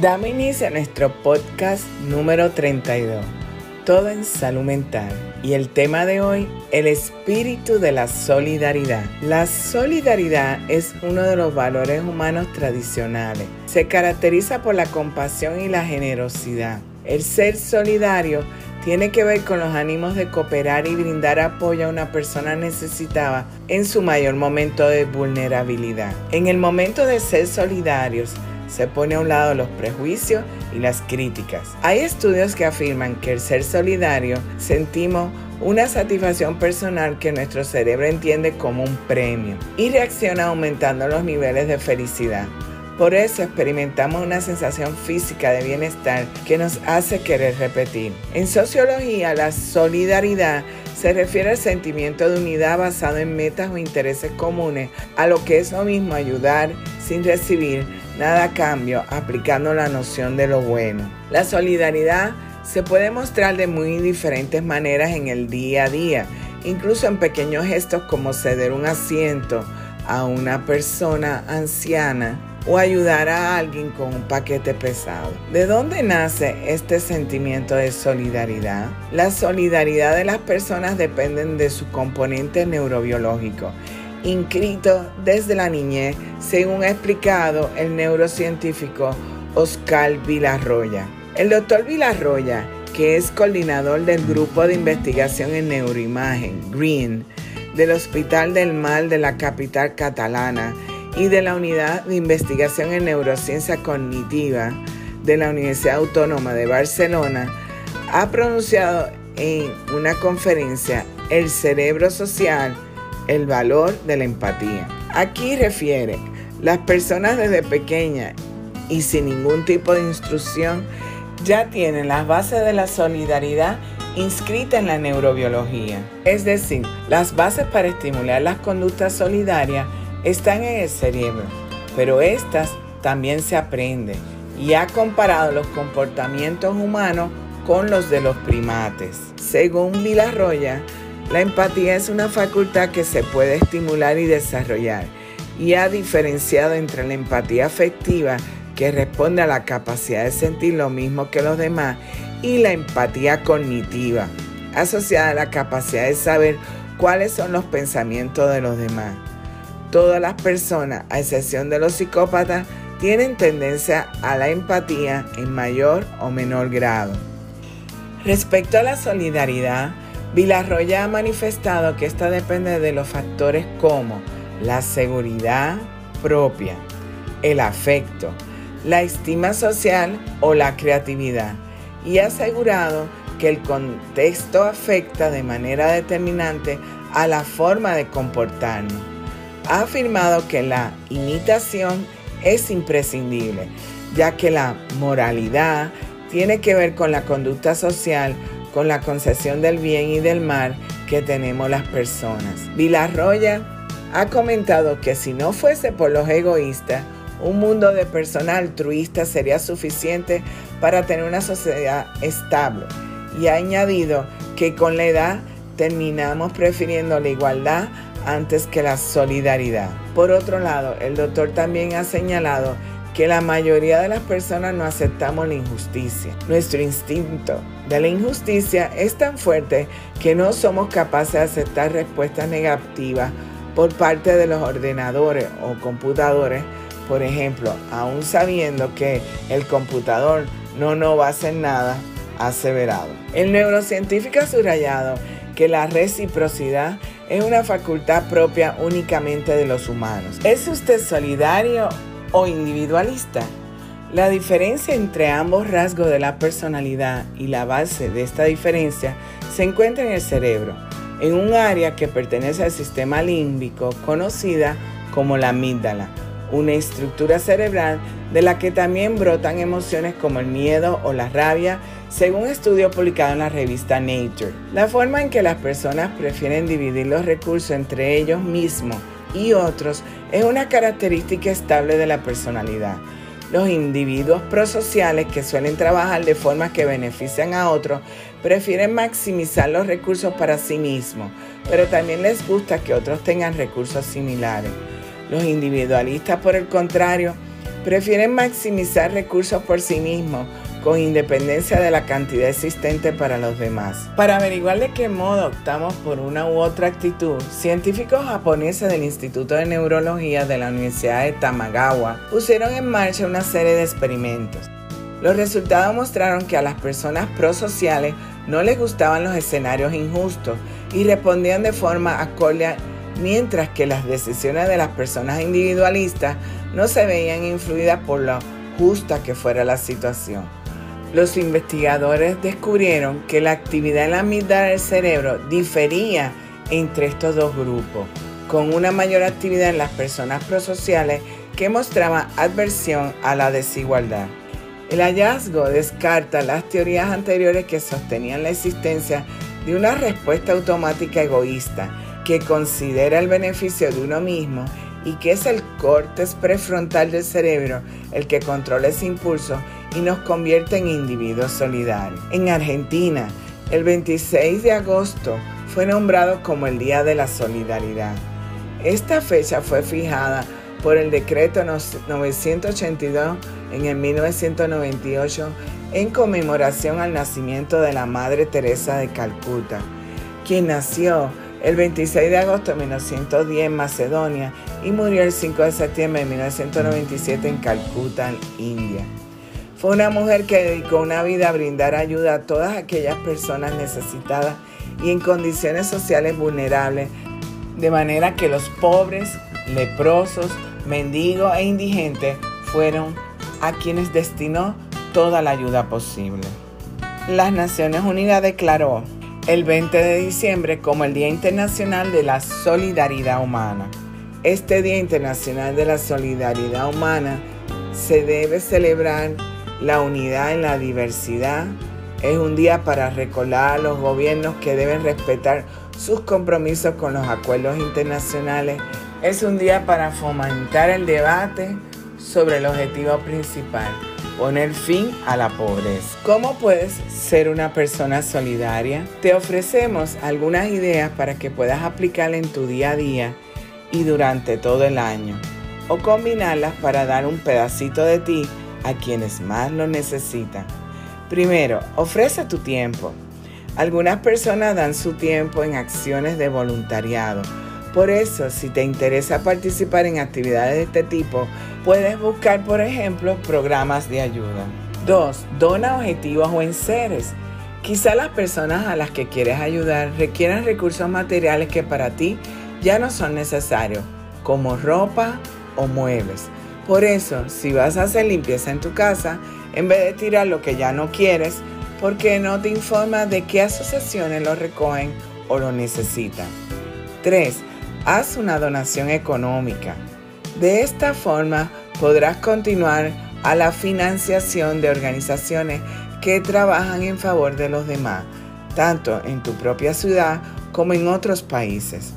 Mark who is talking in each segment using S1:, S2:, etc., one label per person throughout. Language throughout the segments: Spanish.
S1: Damos inicio a nuestro podcast número 32, Todo en Salud Mental. Y el tema de hoy, el espíritu de la solidaridad. La solidaridad es uno de los valores humanos tradicionales. Se caracteriza por la compasión y la generosidad. El ser solidario tiene que ver con los ánimos de cooperar y brindar apoyo a una persona necesitada en su mayor momento de vulnerabilidad. En el momento de ser solidarios, se pone a un lado los prejuicios y las críticas. Hay estudios que afirman que el ser solidario sentimos una satisfacción personal que nuestro cerebro entiende como un premio y reacciona aumentando los niveles de felicidad. Por eso experimentamos una sensación física de bienestar que nos hace querer repetir. En sociología, la solidaridad se refiere al sentimiento de unidad basado en metas o intereses comunes, a lo que es lo mismo ayudar sin recibir nada a cambio, aplicando la noción de lo bueno. La solidaridad se puede mostrar de muy diferentes maneras en el día a día, incluso en pequeños gestos como ceder un asiento a una persona anciana o ayudar a alguien con un paquete pesado. ¿De dónde nace este sentimiento de solidaridad? La solidaridad de las personas dependen de su componente neurobiológico, inscrito desde la niñez, según ha explicado el neurocientífico Oscar Vilarroya. El doctor Vilarroya, que es coordinador del grupo de investigación en neuroimagen, GREEN, del Hospital del Mal de la capital catalana, y de la Unidad de Investigación en Neurociencia Cognitiva de la Universidad Autónoma de Barcelona, ha pronunciado en una conferencia El cerebro social, el valor de la empatía. Aquí refiere, las personas desde pequeñas y sin ningún tipo de instrucción ya tienen las bases de la solidaridad inscritas en la neurobiología, es decir, las bases para estimular las conductas solidarias están en el cerebro, pero estas también se aprenden y ha comparado los comportamientos humanos con los de los primates. Según Villarroya, la empatía es una facultad que se puede estimular y desarrollar y ha diferenciado entre la empatía afectiva, que responde a la capacidad de sentir lo mismo que los demás, y la empatía cognitiva, asociada a la capacidad de saber cuáles son los pensamientos de los demás. Todas las personas, a excepción de los psicópatas, tienen tendencia a la empatía en mayor o menor grado. Respecto a la solidaridad, Villarroya ha manifestado que esta depende de los factores como la seguridad propia, el afecto, la estima social o la creatividad y ha asegurado que el contexto afecta de manera determinante a la forma de comportarnos. Ha afirmado que la imitación es imprescindible, ya que la moralidad tiene que ver con la conducta social, con la concepción del bien y del mal que tenemos las personas. Villarroya ha comentado que si no fuese por los egoístas, un mundo de personas altruistas sería suficiente para tener una sociedad estable. Y ha añadido que con la edad terminamos prefiriendo la igualdad antes que la solidaridad. Por otro lado, el doctor también ha señalado que la mayoría de las personas no aceptamos la injusticia. Nuestro instinto de la injusticia es tan fuerte que no somos capaces de aceptar respuestas negativas por parte de los ordenadores o computadores, por ejemplo, aún sabiendo que el computador no nos va a hacer nada, aseverado. El neurocientífico ha subrayado que la reciprocidad es una facultad propia únicamente de los humanos. ¿Es usted solidario o individualista? La diferencia entre ambos rasgos de la personalidad y la base de esta diferencia se encuentra en el cerebro, en un área que pertenece al sistema límbico conocida como la amígdala, una estructura cerebral de la que también brotan emociones como el miedo o la rabia, según estudio publicado en la revista Nature. La forma en que las personas prefieren dividir los recursos entre ellos mismos y otros es una característica estable de la personalidad. Los individuos prosociales que suelen trabajar de formas que benefician a otros prefieren maximizar los recursos para sí mismos, pero también les gusta que otros tengan recursos similares. Los individualistas, por el contrario, prefieren maximizar recursos por sí mismos con independencia de la cantidad existente para los demás. Para averiguar de qué modo optamos por una u otra actitud, científicos japoneses del Instituto de Neurología de la Universidad de Tamagawa pusieron en marcha una serie de experimentos. Los resultados mostraron que a las personas prosociales no les gustaban los escenarios injustos y respondían de forma acorde, mientras que las decisiones de las personas individualistas no se veían influidas por lo justa que fuera la situación. Los investigadores descubrieron que la actividad en la mitad del cerebro difería entre estos dos grupos, con una mayor actividad en las personas prosociales que mostraban adversión a la desigualdad. El hallazgo descarta las teorías anteriores que sostenían la existencia de una respuesta automática egoísta que considera el beneficio de uno mismo y que es el córtex prefrontal del cerebro el que controla ese impulso y nos convierte en individuos solidarios. En Argentina, el 26 de agosto fue nombrado como el Día de la Solidaridad. Esta fecha fue fijada por el decreto 982 en el 1998 en conmemoración al nacimiento de la Madre Teresa de Calcuta, quien nació el 26 de agosto de 1910 en Macedonia y murió el 5 de septiembre de 1997 en Calcuta, India. Una mujer que dedicó una vida a brindar ayuda a todas aquellas personas necesitadas y en condiciones sociales vulnerables, de manera que los pobres, leprosos, mendigos e indigentes fueron a quienes destinó toda la ayuda posible. Las Naciones Unidas declaró el 20 de diciembre como el Día Internacional de la Solidaridad Humana. Este Día Internacional de la Solidaridad Humana se debe celebrar la unidad en la diversidad. Es un día para recordar a los gobiernos que deben respetar sus compromisos con los acuerdos internacionales. Es un día para fomentar el debate sobre el objetivo principal, poner fin a la pobreza. ¿Cómo puedes ser una persona solidaria? Te ofrecemos algunas ideas para que puedas aplicarla en tu día a día y durante todo el año, o combinarlas para dar un pedacito de ti a quienes más lo necesitan. Primero, ofrece tu tiempo. Algunas personas dan su tiempo en acciones de voluntariado. Por eso, si te interesa participar en actividades de este tipo, puedes buscar, por ejemplo, programas de ayuda. 2. Dona objetivos o enseres. Quizá las personas a las que quieres ayudar requieran recursos materiales que para ti ya no son necesarios, como ropa o muebles. Por eso, si vas a hacer limpieza en tu casa, en vez de tirar lo que ya no quieres, ¿por qué no te informas de qué asociaciones lo recogen o lo necesitan? 3. Haz una donación económica. De esta forma podrás continuar a la financiación de organizaciones que trabajan en favor de los demás, tanto en tu propia ciudad como en otros países.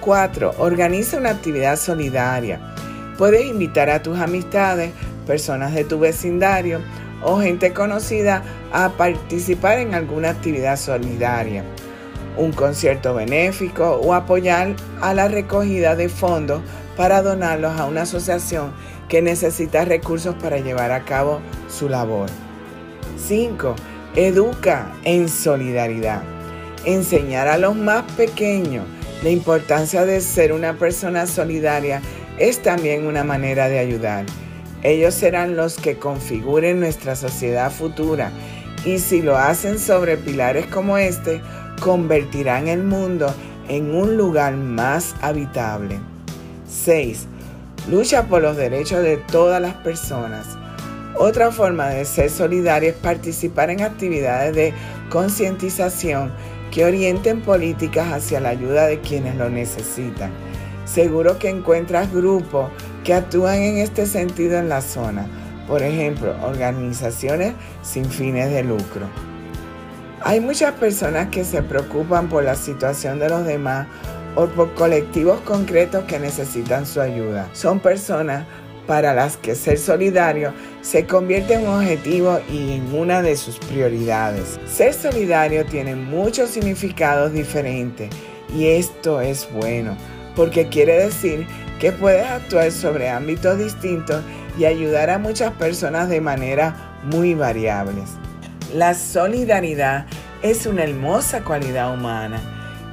S1: 4. Organiza una actividad solidaria Puedes invitar a tus amistades, personas de tu vecindario o gente conocida a participar en alguna actividad solidaria, un concierto benéfico o apoyar a la recogida de fondos para donarlos a una asociación que necesita recursos para llevar a cabo su labor. 5. Educa en solidaridad. Enseñar a los más pequeños la importancia de ser una persona solidaria es también una manera de ayudar. Ellos serán los que configuren nuestra sociedad futura y si lo hacen sobre pilares como este, convertirán el mundo en un lugar más habitable. 6. Lucha por los derechos de todas las personas. Otra forma de ser solidario es participar en actividades de concientización que orienten políticas hacia la ayuda de quienes lo necesitan. Seguro que encuentras grupos que actúan en este sentido en la zona, por ejemplo, organizaciones sin fines de lucro. Hay muchas personas que se preocupan por la situación de los demás o por colectivos concretos que necesitan su ayuda. Son personas para las que ser solidario se convierte en un objetivo y en una de sus prioridades. Ser solidario tiene muchos significados diferentes y esto es bueno porque quiere decir que puedes actuar sobre ámbitos distintos y ayudar a muchas personas de manera muy variables. La solidaridad es una hermosa cualidad humana.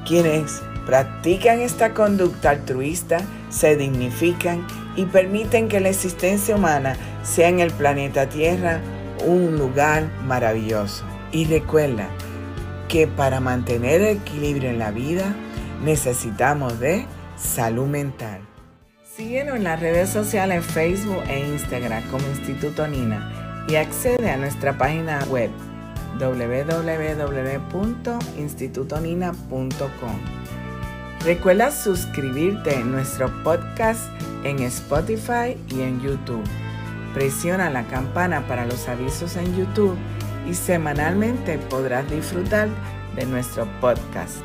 S1: Quienes practican esta conducta altruista se dignifican y permiten que la existencia humana sea en el planeta Tierra un lugar maravilloso. Y recuerda que para mantener el equilibrio en la vida necesitamos de salud mental. Síguenos en las redes sociales Facebook e Instagram como Instituto Nina y accede a nuestra página web www.institutonina.com. Recuerda suscribirte en nuestro podcast en Spotify y en YouTube. Presiona la campana para los avisos en YouTube y semanalmente podrás disfrutar de nuestro podcast.